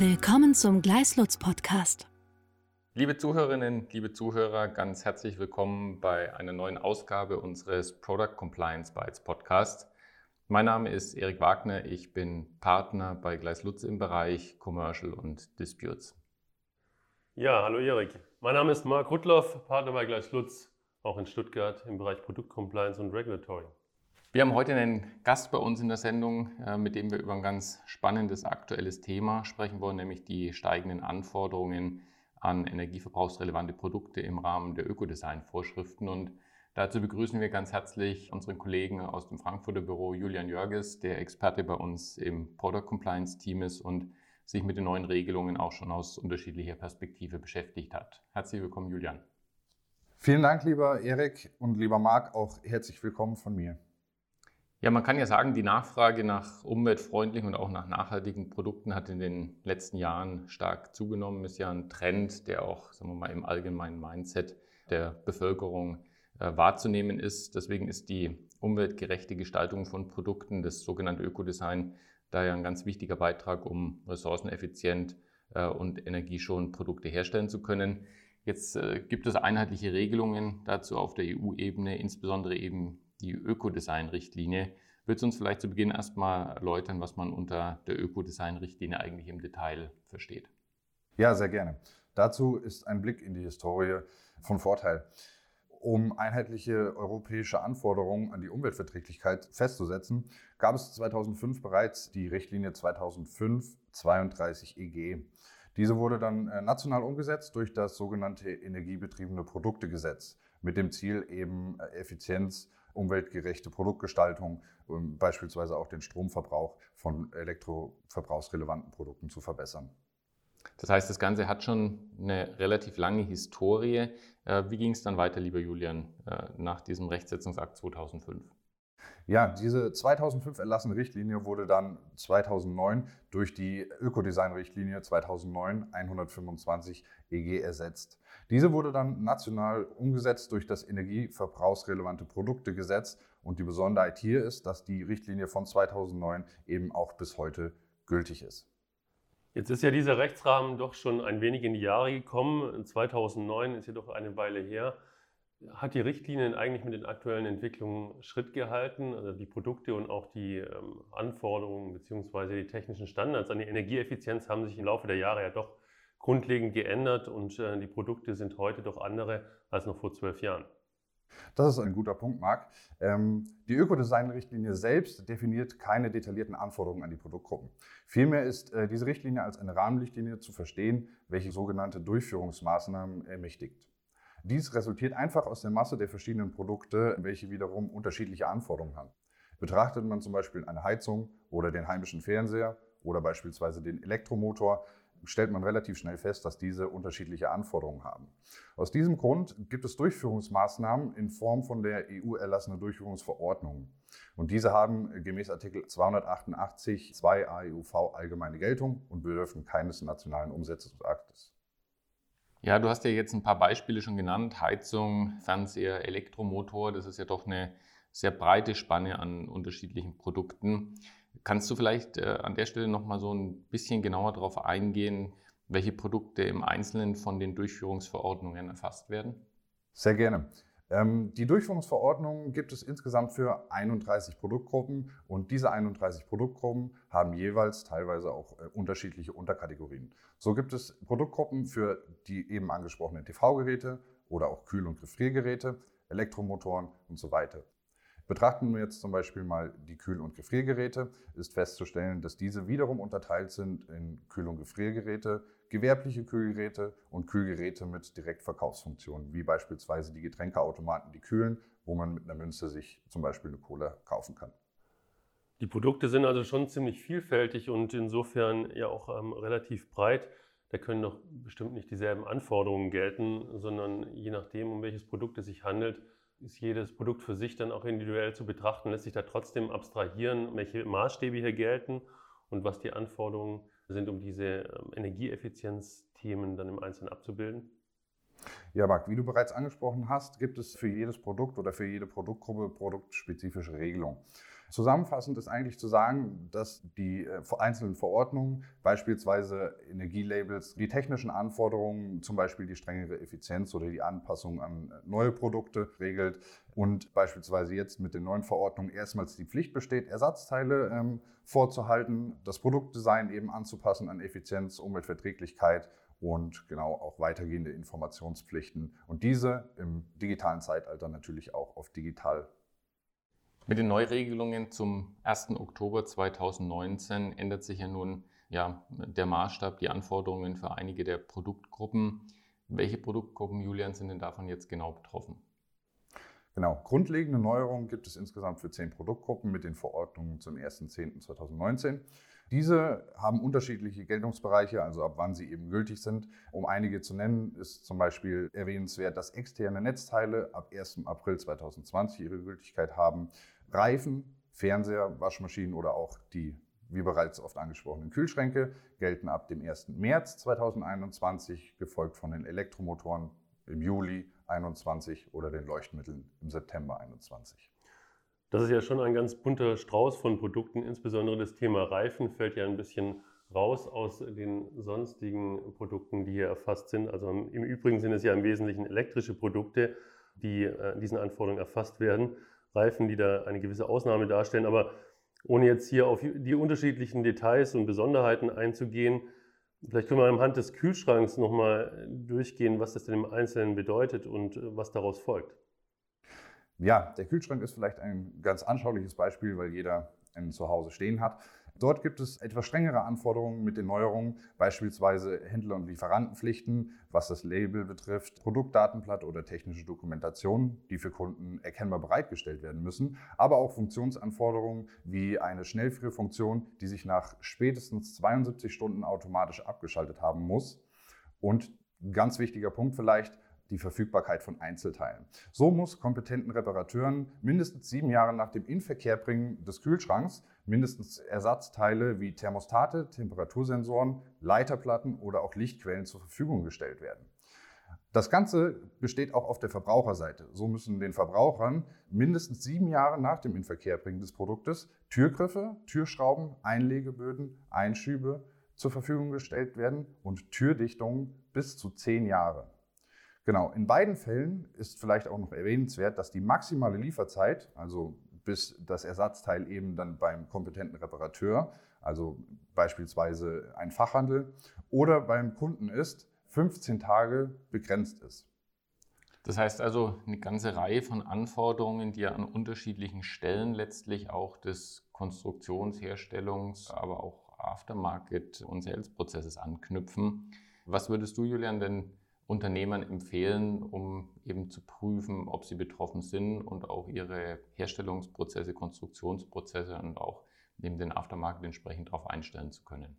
Willkommen zum Gleislutz Podcast. Liebe Zuhörerinnen, liebe Zuhörer, ganz herzlich willkommen bei einer neuen Ausgabe unseres Product Compliance Bytes Podcast. Mein Name ist Erik Wagner, ich bin Partner bei Gleislutz im Bereich Commercial und Disputes. Ja, hallo Erik. Mein Name ist Marc Rudloff, Partner bei Gleislutz, auch in Stuttgart im Bereich Produktcompliance und Regulatory. Wir haben heute einen Gast bei uns in der Sendung, äh, mit dem wir über ein ganz spannendes aktuelles Thema sprechen wollen, nämlich die steigenden Anforderungen an energieverbrauchsrelevante Produkte im Rahmen der Ökodesign-Vorschriften. Und dazu begrüßen wir ganz herzlich unseren Kollegen aus dem Frankfurter Büro, Julian Jörges, der Experte bei uns im Product Compliance Team ist und sich mit den neuen Regelungen auch schon aus unterschiedlicher Perspektive beschäftigt hat. Herzlich willkommen, Julian. Vielen Dank, lieber Erik und lieber Marc, auch herzlich willkommen von mir. Ja, man kann ja sagen, die Nachfrage nach umweltfreundlichen und auch nach nachhaltigen Produkten hat in den letzten Jahren stark zugenommen. Ist ja ein Trend, der auch, sagen wir mal, im allgemeinen Mindset der Bevölkerung äh, wahrzunehmen ist. Deswegen ist die umweltgerechte Gestaltung von Produkten, das sogenannte Ökodesign, daher ein ganz wichtiger Beitrag, um ressourceneffizient äh, und energieschonend Produkte herstellen zu können. Jetzt äh, gibt es einheitliche Regelungen dazu auf der EU-Ebene, insbesondere eben die Ökodesign-Richtlinie. Willst du uns vielleicht zu Beginn erstmal erläutern, was man unter der Ökodesign-Richtlinie eigentlich im Detail versteht? Ja, sehr gerne. Dazu ist ein Blick in die Historie von Vorteil. Um einheitliche europäische Anforderungen an die Umweltverträglichkeit festzusetzen, gab es 2005 bereits die Richtlinie 2005-32 EG. Diese wurde dann äh, national umgesetzt durch das sogenannte Energiebetriebene Produktegesetz mit dem Ziel, eben äh, Effizienz umweltgerechte Produktgestaltung, ähm, beispielsweise auch den Stromverbrauch von elektroverbrauchsrelevanten Produkten zu verbessern. Das heißt, das Ganze hat schon eine relativ lange Historie. Äh, wie ging es dann weiter, lieber Julian, äh, nach diesem Rechtsetzungsakt 2005? Ja, diese 2005 erlassene Richtlinie wurde dann 2009 durch die Ökodesign-Richtlinie 2009-125 EG ersetzt. Diese wurde dann national umgesetzt durch das Energieverbrauchsrelevante Produktegesetz und die Besonderheit hier ist, dass die Richtlinie von 2009 eben auch bis heute gültig ist. Jetzt ist ja dieser Rechtsrahmen doch schon ein wenig in die Jahre gekommen. 2009 ist jedoch eine Weile her. Hat die Richtlinie eigentlich mit den aktuellen Entwicklungen Schritt gehalten? Also die Produkte und auch die ähm, Anforderungen bzw. die technischen Standards an die Energieeffizienz haben sich im Laufe der Jahre ja doch grundlegend geändert und äh, die Produkte sind heute doch andere als noch vor zwölf Jahren. Das ist ein guter Punkt, Marc. Ähm, die Ökodesign-Richtlinie selbst definiert keine detaillierten Anforderungen an die Produktgruppen. Vielmehr ist äh, diese Richtlinie als eine Rahmenrichtlinie zu verstehen, welche sogenannte Durchführungsmaßnahmen ermächtigt. Dies resultiert einfach aus der Masse der verschiedenen Produkte, welche wiederum unterschiedliche Anforderungen haben. Betrachtet man zum Beispiel eine Heizung oder den heimischen Fernseher oder beispielsweise den Elektromotor, stellt man relativ schnell fest, dass diese unterschiedliche Anforderungen haben. Aus diesem Grund gibt es Durchführungsmaßnahmen in Form von der EU erlassene Durchführungsverordnungen. Und diese haben gemäß Artikel 288 2 AEUV allgemeine Geltung und bedürfen keines nationalen Umsetzungsaktes. Ja, du hast ja jetzt ein paar Beispiele schon genannt. Heizung, Fernseher, Elektromotor. Das ist ja doch eine sehr breite Spanne an unterschiedlichen Produkten. Kannst du vielleicht äh, an der Stelle nochmal so ein bisschen genauer darauf eingehen, welche Produkte im Einzelnen von den Durchführungsverordnungen erfasst werden? Sehr gerne. Ähm, die Durchführungsverordnungen gibt es insgesamt für 31 Produktgruppen und diese 31 Produktgruppen haben jeweils teilweise auch äh, unterschiedliche Unterkategorien. So gibt es Produktgruppen für die eben angesprochenen TV-Geräte oder auch Kühl- und Gefriergeräte, Elektromotoren und so weiter. Betrachten wir jetzt zum Beispiel mal die Kühl- und Gefriergeräte, ist festzustellen, dass diese wiederum unterteilt sind in Kühl- und Gefriergeräte, gewerbliche Kühlgeräte und Kühlgeräte mit Direktverkaufsfunktionen, wie beispielsweise die Getränkeautomaten, die kühlen, wo man mit einer Münze sich zum Beispiel eine Cola kaufen kann. Die Produkte sind also schon ziemlich vielfältig und insofern ja auch ähm, relativ breit. Da können doch bestimmt nicht dieselben Anforderungen gelten, sondern je nachdem, um welches Produkt es sich handelt, ist jedes Produkt für sich dann auch individuell zu betrachten, lässt sich da trotzdem abstrahieren, welche Maßstäbe hier gelten und was die Anforderungen sind, um diese ähm, Energieeffizienzthemen dann im Einzelnen abzubilden? Ja, Marc, wie du bereits angesprochen hast, gibt es für jedes Produkt oder für jede Produktgruppe produktspezifische Regelungen. Zusammenfassend ist eigentlich zu sagen, dass die äh, einzelnen Verordnungen, beispielsweise Energielabels, die technischen Anforderungen, zum Beispiel die strengere Effizienz oder die Anpassung an neue Produkte regelt und beispielsweise jetzt mit den neuen Verordnungen erstmals die Pflicht besteht, Ersatzteile ähm, vorzuhalten, das Produktdesign eben anzupassen an Effizienz, Umweltverträglichkeit und genau auch weitergehende Informationspflichten und diese im digitalen Zeitalter natürlich auch auf digital. Mit den Neuregelungen zum 1. Oktober 2019 ändert sich ja nun ja, der Maßstab, die Anforderungen für einige der Produktgruppen. Welche Produktgruppen, Julian, sind denn davon jetzt genau betroffen? Genau, grundlegende Neuerungen gibt es insgesamt für zehn Produktgruppen mit den Verordnungen zum 1.10.2019. Diese haben unterschiedliche Geltungsbereiche, also ab wann sie eben gültig sind. Um einige zu nennen, ist zum Beispiel erwähnenswert, dass externe Netzteile ab 1. April 2020 ihre Gültigkeit haben. Reifen, Fernseher, Waschmaschinen oder auch die, wie bereits oft angesprochenen Kühlschränke gelten ab dem 1. März 2021, gefolgt von den Elektromotoren im Juli 2021 oder den Leuchtmitteln im September 2021. Das ist ja schon ein ganz bunter Strauß von Produkten. Insbesondere das Thema Reifen fällt ja ein bisschen raus aus den sonstigen Produkten, die hier erfasst sind. Also im Übrigen sind es ja im Wesentlichen elektrische Produkte, die äh, diesen Anforderungen erfasst werden. Reifen, die da eine gewisse Ausnahme darstellen. Aber ohne jetzt hier auf die unterschiedlichen Details und Besonderheiten einzugehen, vielleicht können wir anhand des Kühlschranks nochmal durchgehen, was das denn im Einzelnen bedeutet und äh, was daraus folgt. Ja, der Kühlschrank ist vielleicht ein ganz anschauliches Beispiel, weil jeder einen zu Hause stehen hat. Dort gibt es etwas strengere Anforderungen mit den Neuerungen, beispielsweise Händler- und Lieferantenpflichten, was das Label betrifft, Produktdatenblatt oder technische Dokumentation, die für Kunden erkennbar bereitgestellt werden müssen, aber auch Funktionsanforderungen wie eine Schnellfrierfunktion, die sich nach spätestens 72 Stunden automatisch abgeschaltet haben muss. Und ganz wichtiger Punkt vielleicht, die Verfügbarkeit von Einzelteilen. So muss kompetenten Reparateuren mindestens sieben Jahre nach dem Inverkehrbringen des Kühlschranks mindestens Ersatzteile wie Thermostate, Temperatursensoren, Leiterplatten oder auch Lichtquellen zur Verfügung gestellt werden. Das Ganze besteht auch auf der Verbraucherseite. So müssen den Verbrauchern mindestens sieben Jahre nach dem Inverkehrbringen des Produktes Türgriffe, Türschrauben, Einlegeböden, Einschübe zur Verfügung gestellt werden und Türdichtungen bis zu zehn Jahre. Genau, in beiden Fällen ist vielleicht auch noch erwähnenswert, dass die maximale Lieferzeit, also bis das Ersatzteil eben dann beim kompetenten Reparateur, also beispielsweise ein Fachhandel oder beim Kunden ist, 15 Tage begrenzt ist. Das heißt also eine ganze Reihe von Anforderungen, die an unterschiedlichen Stellen letztlich auch des Konstruktions-, Herstellungs-, aber auch Aftermarket- und Sales-Prozesses anknüpfen. Was würdest du, Julian, denn Unternehmern empfehlen, um eben zu prüfen, ob sie betroffen sind und auch ihre Herstellungsprozesse, Konstruktionsprozesse und auch neben den Aftermarket entsprechend darauf einstellen zu können?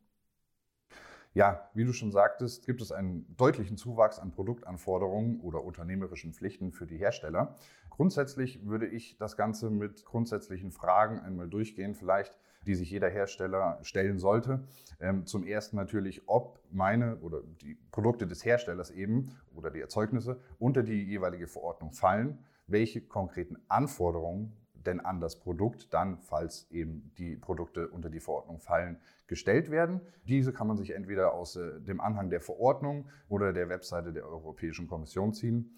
Ja, wie du schon sagtest, gibt es einen deutlichen Zuwachs an Produktanforderungen oder unternehmerischen Pflichten für die Hersteller. Grundsätzlich würde ich das Ganze mit grundsätzlichen Fragen einmal durchgehen, vielleicht die sich jeder Hersteller stellen sollte. Ähm, zum ersten natürlich, ob meine oder die Produkte des Herstellers eben oder die Erzeugnisse unter die jeweilige Verordnung fallen, welche konkreten Anforderungen denn an das Produkt dann, falls eben die Produkte unter die Verordnung fallen, gestellt werden. Diese kann man sich entweder aus äh, dem Anhang der Verordnung oder der Webseite der Europäischen Kommission ziehen.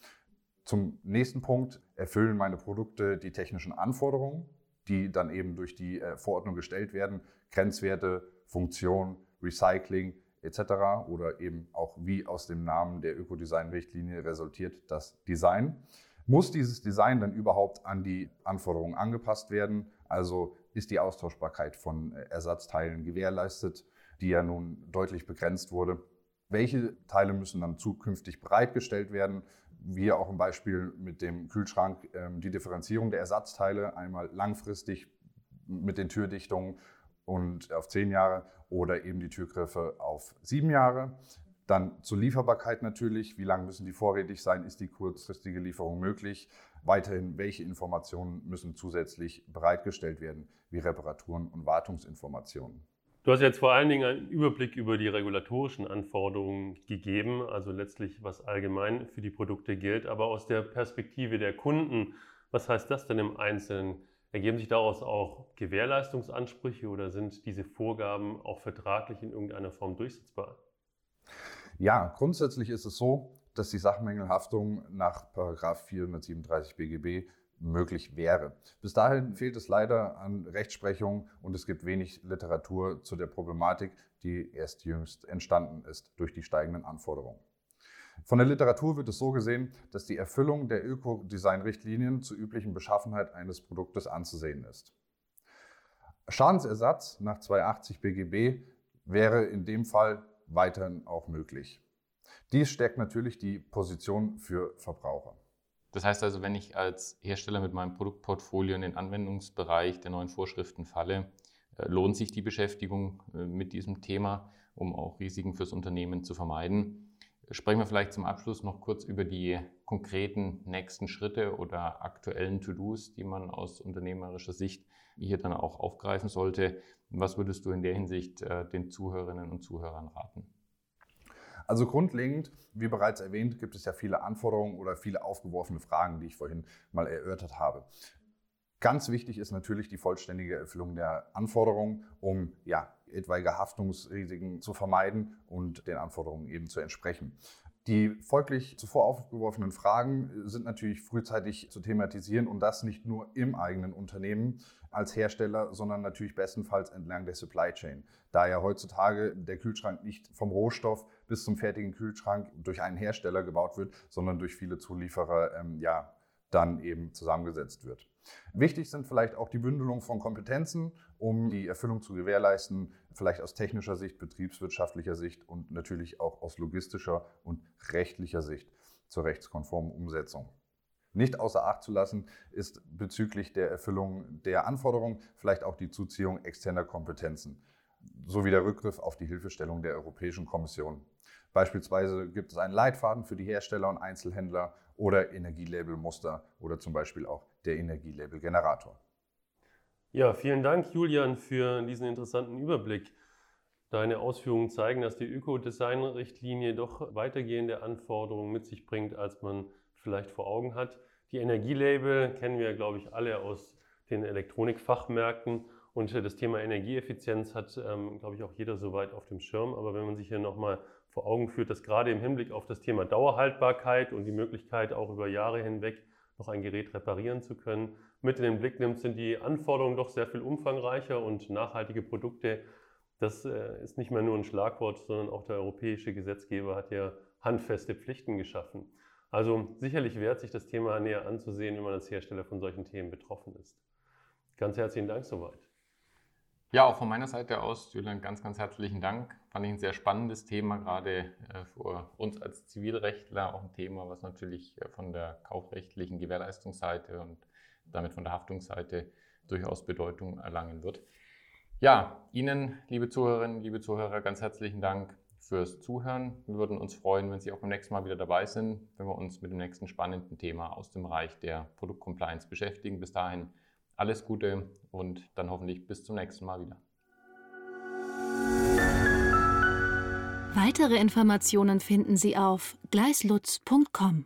Zum nächsten Punkt, erfüllen meine Produkte die technischen Anforderungen? Die dann eben durch die äh, Verordnung gestellt werden, Grenzwerte, Funktion, Recycling etc. oder eben auch wie aus dem Namen der Ökodesign-Richtlinie resultiert das Design. Muss dieses Design dann überhaupt an die Anforderungen angepasst werden? Also ist die Austauschbarkeit von äh, Ersatzteilen gewährleistet, die ja nun deutlich begrenzt wurde? Welche Teile müssen dann zukünftig bereitgestellt werden? Wie auch im Beispiel mit dem Kühlschrank, ähm, die Differenzierung der Ersatzteile, einmal langfristig mit den Türdichtungen und auf zehn Jahre oder eben die Türgriffe auf sieben Jahre. Dann zur Lieferbarkeit natürlich, wie lange müssen die vorrätig sein, ist die kurzfristige Lieferung möglich. Weiterhin, welche Informationen müssen zusätzlich bereitgestellt werden, wie Reparaturen und Wartungsinformationen. Du hast jetzt vor allen Dingen einen Überblick über die regulatorischen Anforderungen gegeben, also letztlich was allgemein für die Produkte gilt, aber aus der Perspektive der Kunden, was heißt das denn im Einzelnen? Ergeben sich daraus auch Gewährleistungsansprüche oder sind diese Vorgaben auch vertraglich in irgendeiner Form durchsetzbar? Ja, grundsätzlich ist es so, dass die Sachmängelhaftung nach 437 BGB möglich wäre. Bis dahin fehlt es leider an Rechtsprechung und es gibt wenig Literatur zu der Problematik, die erst jüngst entstanden ist durch die steigenden Anforderungen. Von der Literatur wird es so gesehen, dass die Erfüllung der Ökodesign-Richtlinien zur üblichen Beschaffenheit eines Produktes anzusehen ist. Schadensersatz nach 280 BGB wäre in dem Fall weiterhin auch möglich. Dies stärkt natürlich die Position für Verbraucher. Das heißt also, wenn ich als Hersteller mit meinem Produktportfolio in den Anwendungsbereich der neuen Vorschriften falle, äh, lohnt sich die Beschäftigung äh, mit diesem Thema, um auch Risiken fürs Unternehmen zu vermeiden. Sprechen wir vielleicht zum Abschluss noch kurz über die konkreten nächsten Schritte oder aktuellen To-Dos, die man aus unternehmerischer Sicht hier dann auch aufgreifen sollte. Was würdest du in der Hinsicht äh, den Zuhörerinnen und Zuhörern raten? Also grundlegend, wie bereits erwähnt, gibt es ja viele Anforderungen oder viele aufgeworfene Fragen, die ich vorhin mal erörtert habe. Ganz wichtig ist natürlich die vollständige Erfüllung der Anforderungen, um ja, etwaige Haftungsrisiken zu vermeiden und den Anforderungen eben zu entsprechen. Die folglich zuvor aufgeworfenen Fragen sind natürlich frühzeitig zu thematisieren und das nicht nur im eigenen Unternehmen als Hersteller, sondern natürlich bestenfalls entlang der Supply Chain. Da ja heutzutage der Kühlschrank nicht vom Rohstoff bis zum fertigen Kühlschrank durch einen Hersteller gebaut wird, sondern durch viele Zulieferer ähm, ja, dann eben zusammengesetzt wird. Wichtig sind vielleicht auch die Bündelung von Kompetenzen, um die Erfüllung zu gewährleisten, vielleicht aus technischer Sicht, betriebswirtschaftlicher Sicht und natürlich auch aus logistischer und rechtlicher Sicht zur rechtskonformen Umsetzung. Nicht außer Acht zu lassen ist bezüglich der Erfüllung der Anforderungen vielleicht auch die Zuziehung externer Kompetenzen sowie der Rückgriff auf die Hilfestellung der Europäischen Kommission. Beispielsweise gibt es einen Leitfaden für die Hersteller und Einzelhändler oder Energielabelmuster oder zum Beispiel auch der Energielabelgenerator. Ja, vielen Dank, Julian, für diesen interessanten Überblick. Deine Ausführungen zeigen, dass die Ökodesign-Richtlinie doch weitergehende Anforderungen mit sich bringt, als man vielleicht vor Augen hat. Die Energielabel kennen wir, glaube ich, alle aus den Elektronikfachmärkten. Und das Thema Energieeffizienz hat, ähm, glaube ich, auch jeder soweit auf dem Schirm. Aber wenn man sich hier nochmal vor Augen führt, dass gerade im Hinblick auf das Thema Dauerhaltbarkeit und die Möglichkeit, auch über Jahre hinweg noch ein Gerät reparieren zu können, mit in den Blick nimmt, sind die Anforderungen doch sehr viel umfangreicher und nachhaltige Produkte. Das äh, ist nicht mehr nur ein Schlagwort, sondern auch der europäische Gesetzgeber hat ja handfeste Pflichten geschaffen. Also sicherlich wert sich das Thema näher anzusehen, wenn man als Hersteller von solchen Themen betroffen ist. Ganz herzlichen Dank soweit. Ja, auch von meiner Seite aus, Julian, ganz, ganz herzlichen Dank. Fand ich ein sehr spannendes Thema, gerade äh, für uns als Zivilrechtler, auch ein Thema, was natürlich äh, von der kaufrechtlichen Gewährleistungsseite und damit von der Haftungsseite durchaus Bedeutung erlangen wird. Ja, Ihnen, liebe Zuhörerinnen, liebe Zuhörer, ganz herzlichen Dank fürs Zuhören. Wir würden uns freuen, wenn Sie auch beim nächsten Mal wieder dabei sind, wenn wir uns mit dem nächsten spannenden Thema aus dem Bereich der Produktcompliance beschäftigen. Bis dahin alles Gute und dann hoffentlich bis zum nächsten Mal wieder. Weitere Informationen finden Sie auf gleislutz.com.